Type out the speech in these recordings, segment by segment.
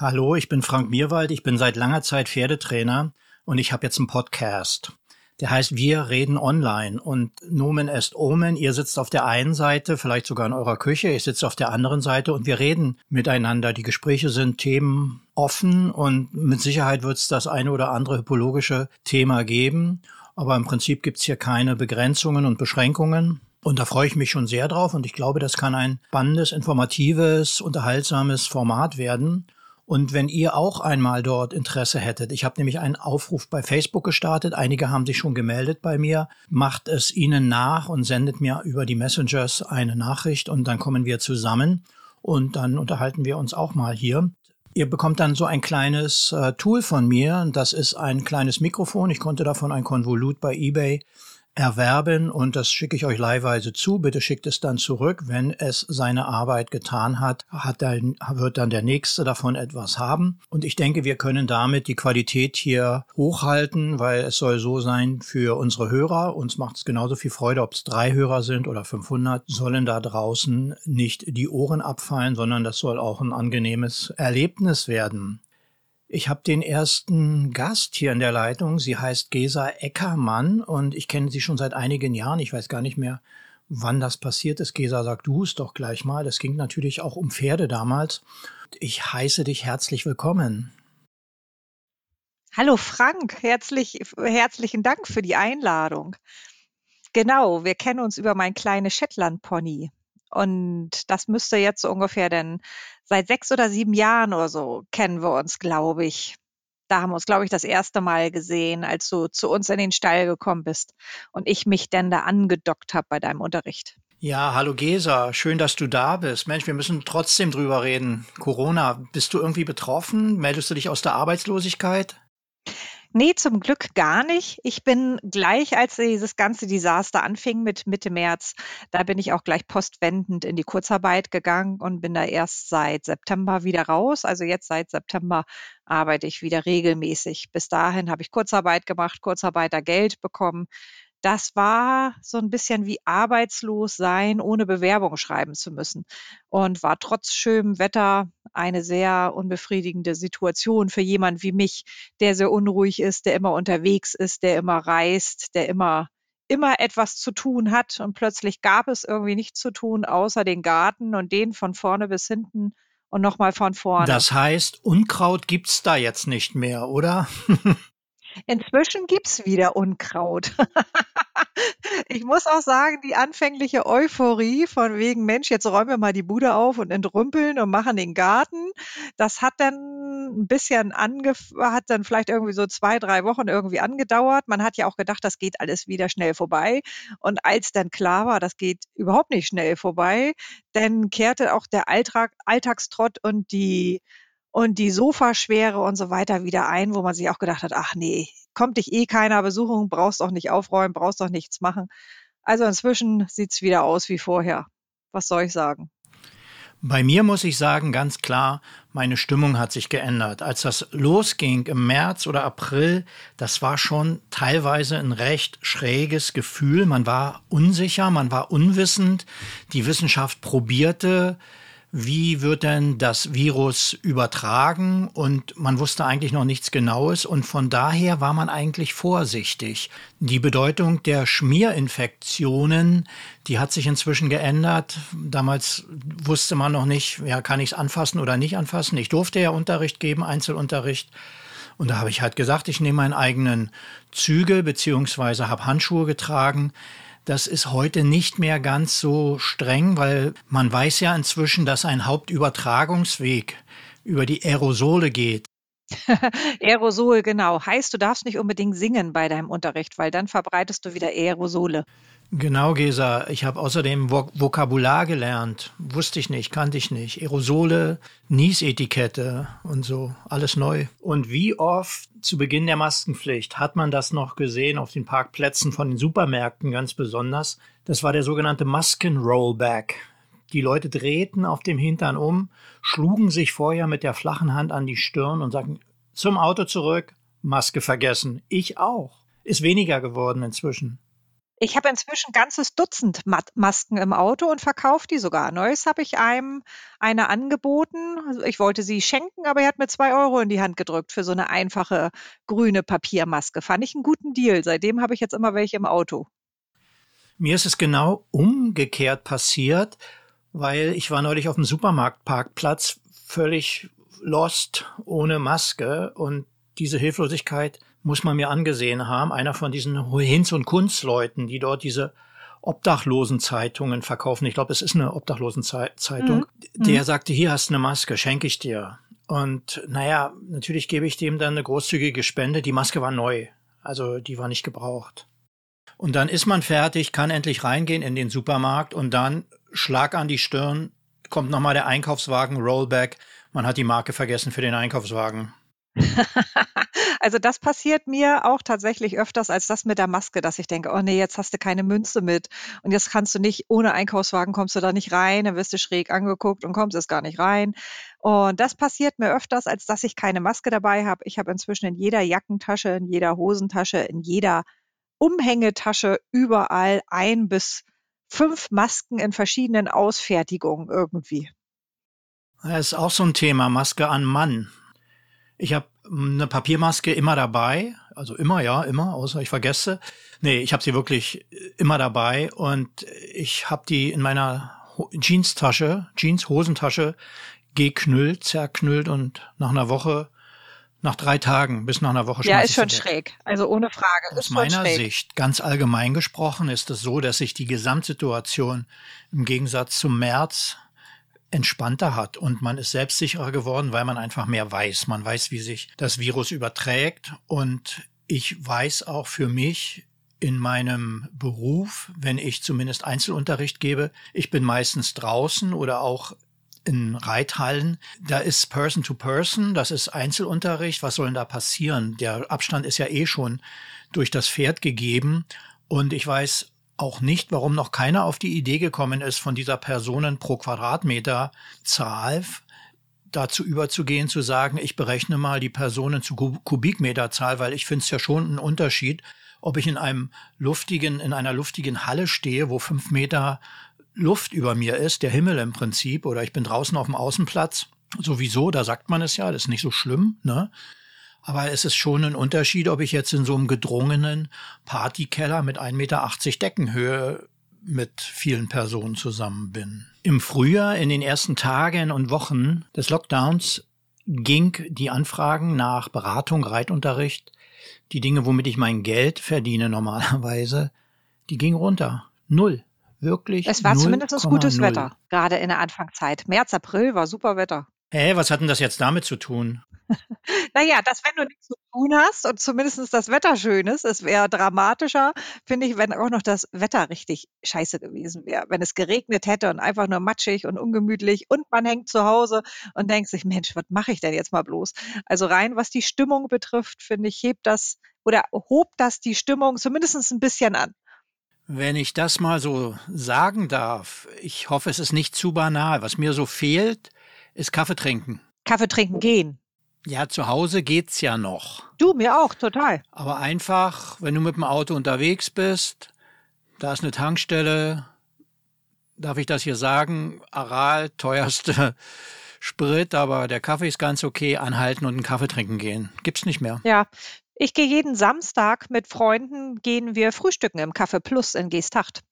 Hallo, ich bin Frank Mierwald. Ich bin seit langer Zeit Pferdetrainer und ich habe jetzt einen Podcast. Der heißt Wir reden online und Nomen est Omen. Ihr sitzt auf der einen Seite, vielleicht sogar in eurer Küche. Ich sitze auf der anderen Seite und wir reden miteinander. Die Gespräche sind Themen offen und mit Sicherheit wird es das eine oder andere hypologische Thema geben. Aber im Prinzip gibt es hier keine Begrenzungen und Beschränkungen. Und da freue ich mich schon sehr drauf und ich glaube, das kann ein spannendes, informatives, unterhaltsames Format werden. Und wenn ihr auch einmal dort Interesse hättet, ich habe nämlich einen Aufruf bei Facebook gestartet, einige haben sich schon gemeldet bei mir, macht es ihnen nach und sendet mir über die Messengers eine Nachricht und dann kommen wir zusammen und dann unterhalten wir uns auch mal hier. Ihr bekommt dann so ein kleines äh, Tool von mir. Das ist ein kleines Mikrofon. Ich konnte davon ein Konvolut bei eBay erwerben und das schicke ich euch leihweise zu. Bitte schickt es dann zurück. Wenn es seine Arbeit getan hat, hat dann, wird dann der Nächste davon etwas haben. Und ich denke, wir können damit die Qualität hier hochhalten, weil es soll so sein für unsere Hörer. Uns macht es genauso viel Freude, ob es drei Hörer sind oder 500, sollen da draußen nicht die Ohren abfallen, sondern das soll auch ein angenehmes Erlebnis werden. Ich habe den ersten Gast hier in der Leitung. Sie heißt Gesa Eckermann und ich kenne sie schon seit einigen Jahren. Ich weiß gar nicht mehr, wann das passiert ist. Gesa sagt du es doch gleich mal. Es ging natürlich auch um Pferde damals. Ich heiße dich herzlich willkommen. Hallo Frank, herzlich, herzlichen Dank für die Einladung. Genau, wir kennen uns über mein kleines Shetland-Pony. Und das müsste jetzt so ungefähr denn seit sechs oder sieben Jahren oder so kennen wir uns, glaube ich. Da haben wir uns, glaube ich, das erste Mal gesehen, als du zu uns in den Stall gekommen bist und ich mich dann da angedockt habe bei deinem Unterricht. Ja, hallo Gesa, schön, dass du da bist. Mensch, wir müssen trotzdem drüber reden. Corona, bist du irgendwie betroffen? Meldest du dich aus der Arbeitslosigkeit? Nee, zum Glück gar nicht. Ich bin gleich, als dieses ganze Desaster anfing mit Mitte März, da bin ich auch gleich postwendend in die Kurzarbeit gegangen und bin da erst seit September wieder raus. Also jetzt seit September arbeite ich wieder regelmäßig. Bis dahin habe ich Kurzarbeit gemacht, Kurzarbeitergeld bekommen das war so ein bisschen wie arbeitslos sein, ohne Bewerbung schreiben zu müssen und war trotz schönem Wetter eine sehr unbefriedigende Situation für jemand wie mich, der sehr unruhig ist, der immer unterwegs ist, der immer reist, der immer immer etwas zu tun hat und plötzlich gab es irgendwie nichts zu tun, außer den Garten und den von vorne bis hinten und nochmal von vorne. Das heißt, Unkraut gibt's da jetzt nicht mehr, oder? Inzwischen gibt's wieder Unkraut. ich muss auch sagen, die anfängliche Euphorie von wegen, Mensch, jetzt räumen wir mal die Bude auf und entrümpeln und machen den Garten, das hat dann ein bisschen ange hat dann vielleicht irgendwie so zwei, drei Wochen irgendwie angedauert. Man hat ja auch gedacht, das geht alles wieder schnell vorbei. Und als dann klar war, das geht überhaupt nicht schnell vorbei, dann kehrte auch der Alltag, Alltagstrott und die und die Sofaschwere und so weiter wieder ein, wo man sich auch gedacht hat, ach nee, kommt dich eh keiner Besuchung, brauchst doch nicht aufräumen, brauchst doch nichts machen. Also inzwischen sieht's wieder aus wie vorher. Was soll ich sagen? Bei mir muss ich sagen, ganz klar, meine Stimmung hat sich geändert. Als das losging im März oder April, das war schon teilweise ein recht schräges Gefühl. Man war unsicher, man war unwissend. Die Wissenschaft probierte wie wird denn das Virus übertragen und man wusste eigentlich noch nichts Genaues und von daher war man eigentlich vorsichtig. Die Bedeutung der Schmierinfektionen, die hat sich inzwischen geändert. Damals wusste man noch nicht, ja, kann ich es anfassen oder nicht anfassen. Ich durfte ja Unterricht geben, Einzelunterricht. Und da habe ich halt gesagt, ich nehme meinen eigenen Zügel beziehungsweise habe Handschuhe getragen. Das ist heute nicht mehr ganz so streng, weil man weiß ja inzwischen, dass ein Hauptübertragungsweg über die Aerosole geht. Aerosol, genau. Heißt, du darfst nicht unbedingt singen bei deinem Unterricht, weil dann verbreitest du wieder Aerosole. Genau, Gesa. Ich habe außerdem Vok Vokabular gelernt. Wusste ich nicht, kannte ich nicht. Aerosole, Niesetikette und so. Alles neu. Und wie oft zu Beginn der Maskenpflicht hat man das noch gesehen auf den Parkplätzen von den Supermärkten ganz besonders? Das war der sogenannte Maskenrollback. Die Leute drehten auf dem Hintern um, schlugen sich vorher mit der flachen Hand an die Stirn und sagten, zum Auto zurück, Maske vergessen. Ich auch. Ist weniger geworden inzwischen. Ich habe inzwischen ganzes Dutzend Masken im Auto und verkaufe die sogar. Neues habe ich einem eine angeboten. Also ich wollte sie schenken, aber er hat mir zwei Euro in die Hand gedrückt für so eine einfache grüne Papiermaske. Fand ich einen guten Deal. Seitdem habe ich jetzt immer welche im Auto. Mir ist es genau umgekehrt passiert, weil ich war neulich auf dem Supermarktparkplatz völlig lost, ohne Maske und diese Hilflosigkeit muss man mir angesehen haben. Einer von diesen Hinz- und Kunstleuten, die dort diese Obdachlosenzeitungen verkaufen. Ich glaube, es ist eine Obdachlosenzeitung. Mhm. Der mhm. sagte, hier hast du eine Maske, schenke ich dir. Und naja, natürlich gebe ich dem dann eine großzügige Spende. Die Maske war neu, also die war nicht gebraucht. Und dann ist man fertig, kann endlich reingehen in den Supermarkt und dann Schlag an die Stirn, kommt nochmal der Einkaufswagen, Rollback. Man hat die Marke vergessen für den Einkaufswagen. Also das passiert mir auch tatsächlich öfters als das mit der Maske, dass ich denke, oh nee, jetzt hast du keine Münze mit und jetzt kannst du nicht, ohne Einkaufswagen kommst du da nicht rein, dann wirst du schräg angeguckt und kommst jetzt gar nicht rein. Und das passiert mir öfters, als dass ich keine Maske dabei habe. Ich habe inzwischen in jeder Jackentasche, in jeder Hosentasche, in jeder Umhängetasche überall ein bis fünf Masken in verschiedenen Ausfertigungen irgendwie. Das ist auch so ein Thema, Maske an Mann. Ich habe eine Papiermaske immer dabei, also immer, ja, immer, außer ich vergesse. Nee, ich habe sie wirklich immer dabei und ich habe die in meiner Jeans-Tasche, Jeans-Hosentasche geknüllt, zerknüllt und nach einer Woche, nach drei Tagen bis nach einer Woche Ja, ist schon schräg. Also ohne Frage. Aus meiner schräg. Sicht, ganz allgemein gesprochen, ist es so, dass sich die Gesamtsituation im Gegensatz zum März entspannter hat und man ist selbstsicherer geworden, weil man einfach mehr weiß. Man weiß, wie sich das Virus überträgt und ich weiß auch für mich in meinem Beruf, wenn ich zumindest Einzelunterricht gebe, ich bin meistens draußen oder auch in Reithallen, da ist Person to Person, das ist Einzelunterricht, was soll denn da passieren? Der Abstand ist ja eh schon durch das Pferd gegeben. Und ich weiß auch nicht, warum noch keiner auf die Idee gekommen ist, von dieser Personen pro Quadratmeter Zahl dazu überzugehen, zu sagen, ich berechne mal die Personen zu Kubikmeterzahl, weil ich finde es ja schon einen Unterschied, ob ich in einem luftigen, in einer luftigen Halle stehe, wo fünf Meter Luft über mir ist, der Himmel im Prinzip, oder ich bin draußen auf dem Außenplatz. Sowieso, da sagt man es ja, das ist nicht so schlimm, ne? Aber es ist schon ein Unterschied, ob ich jetzt in so einem gedrungenen Partykeller mit 1,80 Meter Deckenhöhe mit vielen Personen zusammen bin. Im Frühjahr, in den ersten Tagen und Wochen des Lockdowns, ging die Anfragen nach Beratung, Reitunterricht, die Dinge, womit ich mein Geld verdiene normalerweise, die ging runter. Null. Wirklich. Es war zumindest gutes Wetter, gerade in der Anfangszeit. März, April war super Wetter. Hä, was hat denn das jetzt damit zu tun? Naja, dass wenn du nichts zu tun hast und zumindest das Wetter schön ist, es wäre dramatischer, finde ich, wenn auch noch das Wetter richtig scheiße gewesen wäre. Wenn es geregnet hätte und einfach nur matschig und ungemütlich und man hängt zu Hause und denkt sich: „Mensch, was mache ich denn jetzt mal bloß?“ Also, rein was die Stimmung betrifft, finde ich, hebt das oder hob das die Stimmung zumindest ein bisschen an. Wenn ich das mal so sagen darf, ich hoffe, es ist nicht zu banal. Was mir so fehlt, ist Kaffee trinken. Kaffee trinken gehen. Ja, zu Hause geht's ja noch. Du, mir auch, total. Aber einfach, wenn du mit dem Auto unterwegs bist, da ist eine Tankstelle, darf ich das hier sagen, Aral, teuerste Sprit, aber der Kaffee ist ganz okay, anhalten und einen Kaffee trinken gehen. Gibt's nicht mehr. Ja, ich gehe jeden Samstag mit Freunden, gehen wir frühstücken im Café Plus in Geesthacht.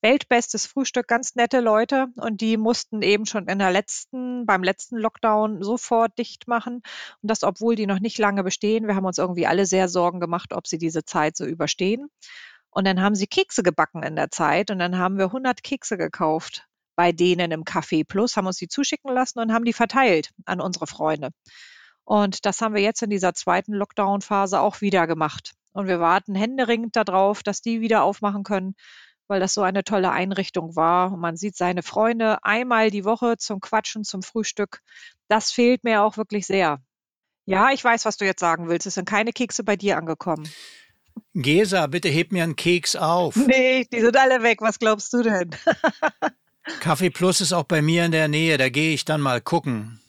Weltbestes Frühstück, ganz nette Leute und die mussten eben schon in der letzten, beim letzten Lockdown sofort dicht machen. Und das, obwohl die noch nicht lange bestehen. Wir haben uns irgendwie alle sehr Sorgen gemacht, ob sie diese Zeit so überstehen. Und dann haben sie Kekse gebacken in der Zeit und dann haben wir 100 Kekse gekauft bei denen im Café Plus, haben uns die zuschicken lassen und haben die verteilt an unsere Freunde. Und das haben wir jetzt in dieser zweiten Lockdown-Phase auch wieder gemacht. Und wir warten händeringend darauf, dass die wieder aufmachen können, weil das so eine tolle Einrichtung war. Und man sieht seine Freunde einmal die Woche zum Quatschen, zum Frühstück. Das fehlt mir auch wirklich sehr. Ja, ich weiß, was du jetzt sagen willst. Es sind keine Kekse bei dir angekommen. Gesa, bitte heb mir einen Keks auf. Nee, die sind alle weg. Was glaubst du denn? Kaffee Plus ist auch bei mir in der Nähe. Da gehe ich dann mal gucken.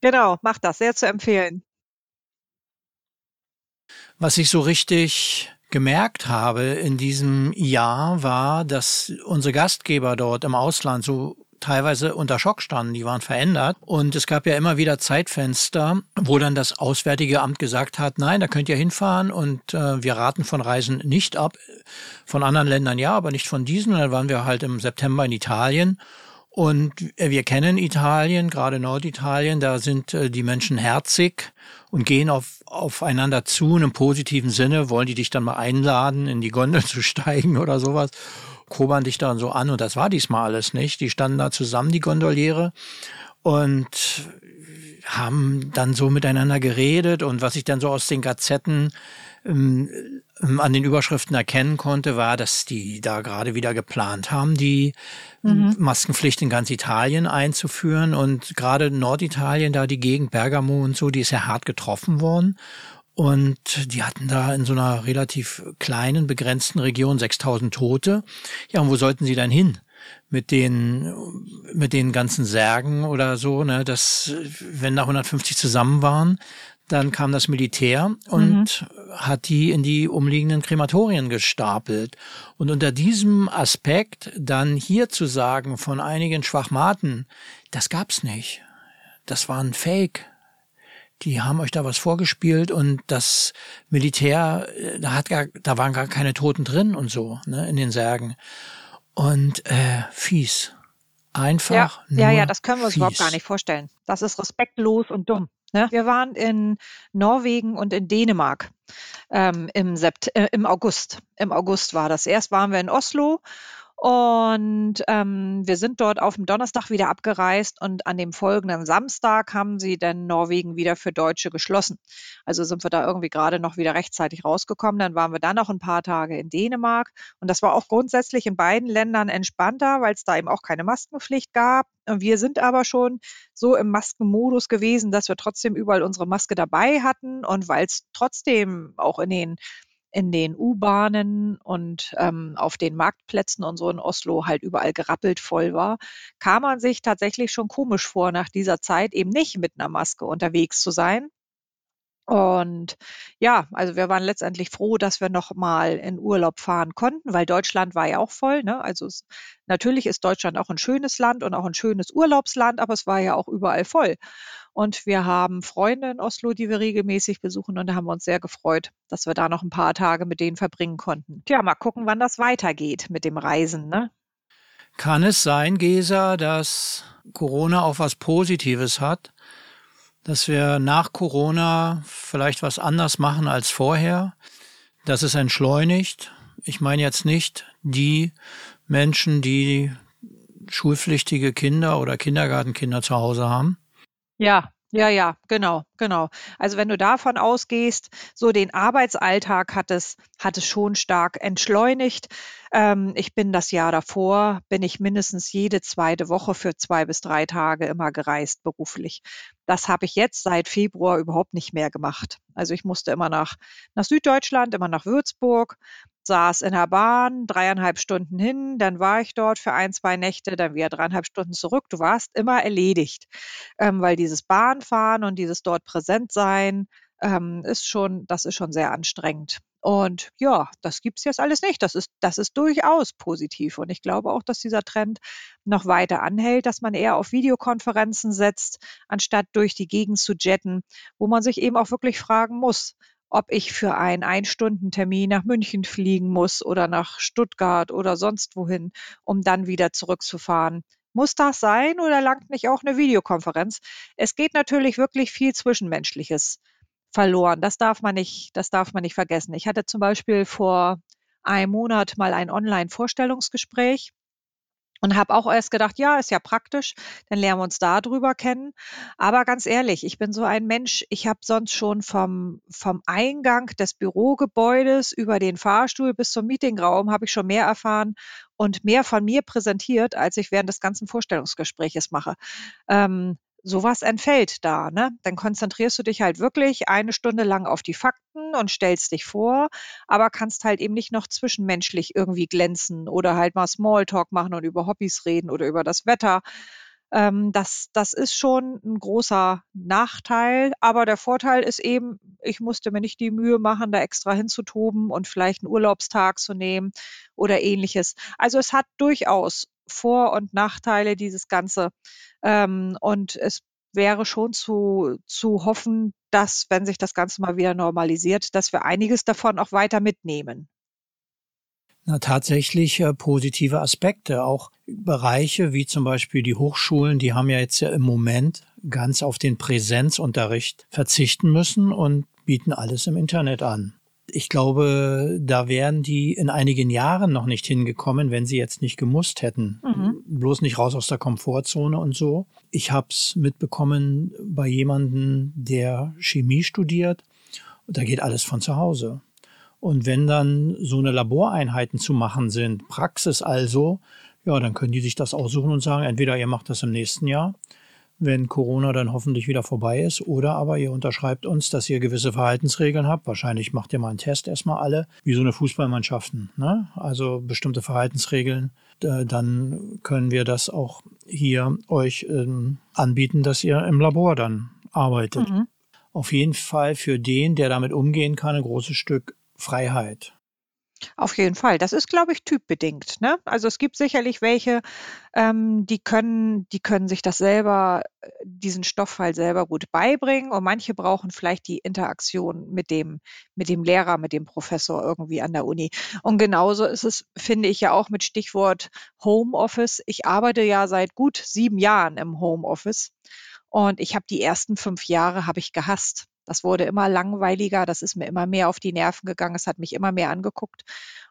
Genau, mach das. Sehr zu empfehlen. Was ich so richtig gemerkt habe in diesem Jahr war, dass unsere Gastgeber dort im Ausland so teilweise unter Schock standen, die waren verändert. Und es gab ja immer wieder Zeitfenster, wo dann das Auswärtige Amt gesagt hat, nein, da könnt ihr hinfahren und äh, wir raten von Reisen nicht ab. Von anderen Ländern ja, aber nicht von diesen. Und dann waren wir halt im September in Italien. Und wir kennen Italien, gerade Norditalien, da sind äh, die Menschen herzig und gehen auf, aufeinander zu. In einem positiven Sinne, wollen die dich dann mal einladen, in die Gondel zu steigen oder sowas? Kobern dich dann so an. Und das war diesmal alles nicht. Die standen da zusammen, die Gondoliere, und haben dann so miteinander geredet. Und was ich dann so aus den Gazetten ähm, ähm, an den Überschriften erkennen konnte, war, dass die da gerade wieder geplant haben, die mhm. Maskenpflicht in ganz Italien einzuführen und gerade Norditalien, da die Gegend Bergamo und so, die ist ja hart getroffen worden und die hatten da in so einer relativ kleinen, begrenzten Region 6000 Tote. Ja, und wo sollten sie dann hin? Mit den, mit den ganzen Särgen oder so, ne, das, wenn da 150 zusammen waren, dann kam das Militär und mhm. hat die in die umliegenden Krematorien gestapelt. Und unter diesem Aspekt dann hier zu sagen von einigen Schwachmaten, das gab's nicht. Das war ein Fake die haben euch da was vorgespielt und das Militär, äh, da hat gar, da waren gar keine Toten drin und so, ne, in den Särgen. Und äh, fies. Einfach. Ja, ja, ja, das können wir uns fies. überhaupt gar nicht vorstellen. Das ist respektlos und dumm. Ne? Wir waren in Norwegen und in Dänemark ähm, im, äh, im August. Im August war das. Erst waren wir in Oslo und ähm, wir sind dort auf dem Donnerstag wieder abgereist und an dem folgenden Samstag haben sie dann Norwegen wieder für Deutsche geschlossen. Also sind wir da irgendwie gerade noch wieder rechtzeitig rausgekommen. Dann waren wir dann noch ein paar Tage in Dänemark und das war auch grundsätzlich in beiden Ländern entspannter, weil es da eben auch keine Maskenpflicht gab. Wir sind aber schon so im Maskenmodus gewesen, dass wir trotzdem überall unsere Maske dabei hatten und weil es trotzdem auch in den in den U-Bahnen und ähm, auf den Marktplätzen und so in Oslo halt überall gerappelt voll war, kam man sich tatsächlich schon komisch vor, nach dieser Zeit eben nicht mit einer Maske unterwegs zu sein. Und ja, also wir waren letztendlich froh, dass wir noch mal in Urlaub fahren konnten, weil Deutschland war ja auch voll. Ne? Also es, natürlich ist Deutschland auch ein schönes Land und auch ein schönes Urlaubsland, aber es war ja auch überall voll. Und wir haben Freunde in Oslo, die wir regelmäßig besuchen und da haben wir uns sehr gefreut, dass wir da noch ein paar Tage mit denen verbringen konnten. Tja, mal gucken, wann das weitergeht mit dem Reisen. Ne? Kann es sein, Gesa, dass Corona auch was Positives hat? Dass wir nach Corona vielleicht was anders machen als vorher, dass es entschleunigt. Ich meine jetzt nicht die Menschen, die schulpflichtige Kinder oder Kindergartenkinder zu Hause haben. Ja, ja, ja, genau, genau. Also wenn du davon ausgehst, so den Arbeitsalltag hat es, hat es schon stark entschleunigt. Ähm, ich bin das Jahr davor, bin ich mindestens jede zweite Woche für zwei bis drei Tage immer gereist beruflich. Das habe ich jetzt seit Februar überhaupt nicht mehr gemacht. Also ich musste immer nach, nach Süddeutschland, immer nach Würzburg, saß in der Bahn, dreieinhalb Stunden hin, dann war ich dort für ein, zwei Nächte, dann wieder dreieinhalb Stunden zurück. Du warst immer erledigt, ähm, weil dieses Bahnfahren und dieses dort präsent sein ähm, ist schon, das ist schon sehr anstrengend. Und ja, das gibt's jetzt alles nicht. Das ist, das ist durchaus positiv. Und ich glaube auch, dass dieser Trend noch weiter anhält, dass man eher auf Videokonferenzen setzt, anstatt durch die Gegend zu jetten, wo man sich eben auch wirklich fragen muss, ob ich für einen Ein-Stunden-Termin nach München fliegen muss oder nach Stuttgart oder sonst wohin, um dann wieder zurückzufahren. Muss das sein oder langt nicht auch eine Videokonferenz? Es geht natürlich wirklich viel Zwischenmenschliches verloren. Das darf man nicht, das darf man nicht vergessen. Ich hatte zum Beispiel vor einem Monat mal ein Online-Vorstellungsgespräch und habe auch erst gedacht, ja, ist ja praktisch, dann lernen wir uns da drüber kennen. Aber ganz ehrlich, ich bin so ein Mensch, ich habe sonst schon vom, vom Eingang des Bürogebäudes über den Fahrstuhl bis zum Meetingraum habe ich schon mehr erfahren und mehr von mir präsentiert, als ich während des ganzen Vorstellungsgespräches mache. Ähm, sowas entfällt da. Ne? Dann konzentrierst du dich halt wirklich eine Stunde lang auf die Fakten und stellst dich vor, aber kannst halt eben nicht noch zwischenmenschlich irgendwie glänzen oder halt mal Smalltalk machen und über Hobbys reden oder über das Wetter. Ähm, das, das ist schon ein großer Nachteil. Aber der Vorteil ist eben, ich musste mir nicht die Mühe machen, da extra hinzutoben und vielleicht einen Urlaubstag zu nehmen oder ähnliches. Also es hat durchaus Vor- und Nachteile, dieses Ganze. Ähm, und es wäre schon zu, zu hoffen, dass, wenn sich das Ganze mal wieder normalisiert, dass wir einiges davon auch weiter mitnehmen. Na, tatsächlich äh, positive Aspekte. Auch Bereiche wie zum Beispiel die Hochschulen, die haben ja jetzt ja im Moment ganz auf den Präsenzunterricht verzichten müssen und bieten alles im Internet an. Ich glaube, da wären die in einigen Jahren noch nicht hingekommen, wenn sie jetzt nicht gemusst hätten. Mhm. Bloß nicht raus aus der Komfortzone und so. Ich habe es mitbekommen bei jemandem, der Chemie studiert. Da geht alles von zu Hause. Und wenn dann so eine Laboreinheiten zu machen sind, Praxis also, ja, dann können die sich das aussuchen und sagen, entweder ihr macht das im nächsten Jahr, wenn Corona dann hoffentlich wieder vorbei ist, oder aber ihr unterschreibt uns, dass ihr gewisse Verhaltensregeln habt. Wahrscheinlich macht ihr mal einen Test erstmal alle, wie so eine Fußballmannschaften. Ne? Also bestimmte Verhaltensregeln. Dann können wir das auch hier euch ähm, anbieten, dass ihr im Labor dann arbeitet. Mhm. Auf jeden Fall für den, der damit umgehen kann, ein großes Stück Freiheit. Auf jeden Fall. Das ist, glaube ich, typbedingt. Ne? Also es gibt sicherlich welche, ähm, die können, die können sich das selber, äh, diesen Stoff halt selber gut beibringen. Und manche brauchen vielleicht die Interaktion mit dem, mit dem Lehrer, mit dem Professor irgendwie an der Uni. Und genauso ist es, finde ich ja auch mit Stichwort Homeoffice. Ich arbeite ja seit gut sieben Jahren im Homeoffice. Und ich habe die ersten fünf Jahre habe ich gehasst. Das wurde immer langweiliger, das ist mir immer mehr auf die Nerven gegangen, es hat mich immer mehr angeguckt.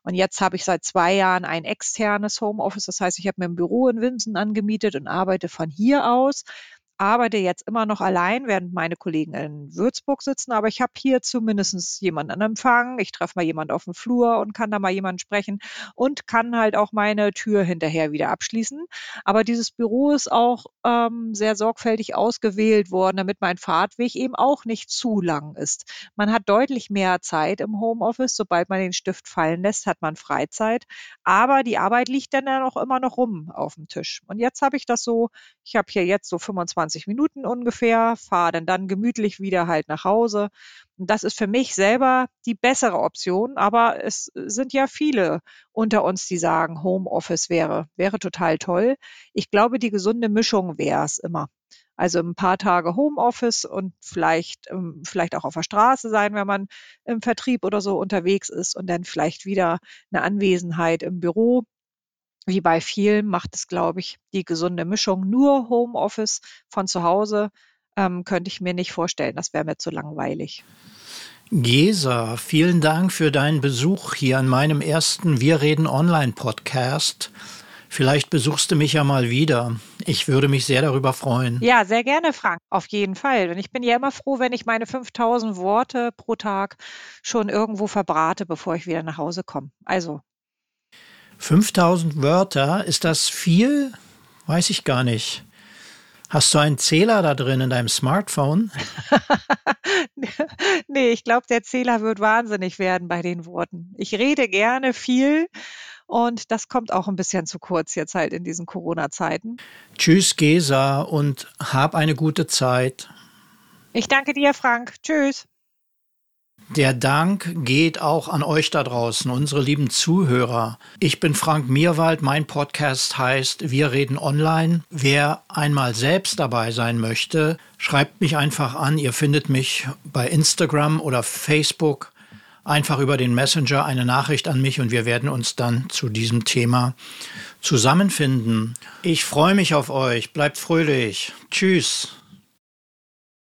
Und jetzt habe ich seit zwei Jahren ein externes Homeoffice, das heißt, ich habe mir ein Büro in Winsen angemietet und arbeite von hier aus arbeite jetzt immer noch allein, während meine Kollegen in Würzburg sitzen, aber ich habe hier zumindest jemanden an Empfang. Ich treffe mal jemanden auf dem Flur und kann da mal jemanden sprechen und kann halt auch meine Tür hinterher wieder abschließen. Aber dieses Büro ist auch ähm, sehr sorgfältig ausgewählt worden, damit mein Fahrtweg eben auch nicht zu lang ist. Man hat deutlich mehr Zeit im Homeoffice. Sobald man den Stift fallen lässt, hat man Freizeit. Aber die Arbeit liegt dann ja auch immer noch rum auf dem Tisch. Und jetzt habe ich das so, ich habe hier jetzt so 25 20 Minuten ungefähr, fahre dann dann gemütlich wieder halt nach Hause. Und das ist für mich selber die bessere Option, aber es sind ja viele unter uns, die sagen, Homeoffice wäre, wäre total toll. Ich glaube, die gesunde Mischung wäre es immer. Also ein paar Tage Homeoffice und vielleicht, ähm, vielleicht auch auf der Straße sein, wenn man im Vertrieb oder so unterwegs ist und dann vielleicht wieder eine Anwesenheit im Büro wie bei vielen macht es, glaube ich, die gesunde Mischung. Nur Homeoffice von zu Hause ähm, könnte ich mir nicht vorstellen. Das wäre mir zu langweilig. Gesa, vielen Dank für deinen Besuch hier an meinem ersten Wir reden Online Podcast. Vielleicht besuchst du mich ja mal wieder. Ich würde mich sehr darüber freuen. Ja, sehr gerne, Frank. Auf jeden Fall. Und ich bin ja immer froh, wenn ich meine 5000 Worte pro Tag schon irgendwo verbrate, bevor ich wieder nach Hause komme. Also 5000 Wörter, ist das viel? Weiß ich gar nicht. Hast du einen Zähler da drin in deinem Smartphone? nee, ich glaube, der Zähler wird wahnsinnig werden bei den Worten. Ich rede gerne viel und das kommt auch ein bisschen zu kurz jetzt halt in diesen Corona-Zeiten. Tschüss, Gesa, und hab eine gute Zeit. Ich danke dir, Frank. Tschüss. Der Dank geht auch an euch da draußen, unsere lieben Zuhörer. Ich bin Frank Mierwald, mein Podcast heißt Wir reden online. Wer einmal selbst dabei sein möchte, schreibt mich einfach an. Ihr findet mich bei Instagram oder Facebook. Einfach über den Messenger eine Nachricht an mich und wir werden uns dann zu diesem Thema zusammenfinden. Ich freue mich auf euch. Bleibt fröhlich. Tschüss.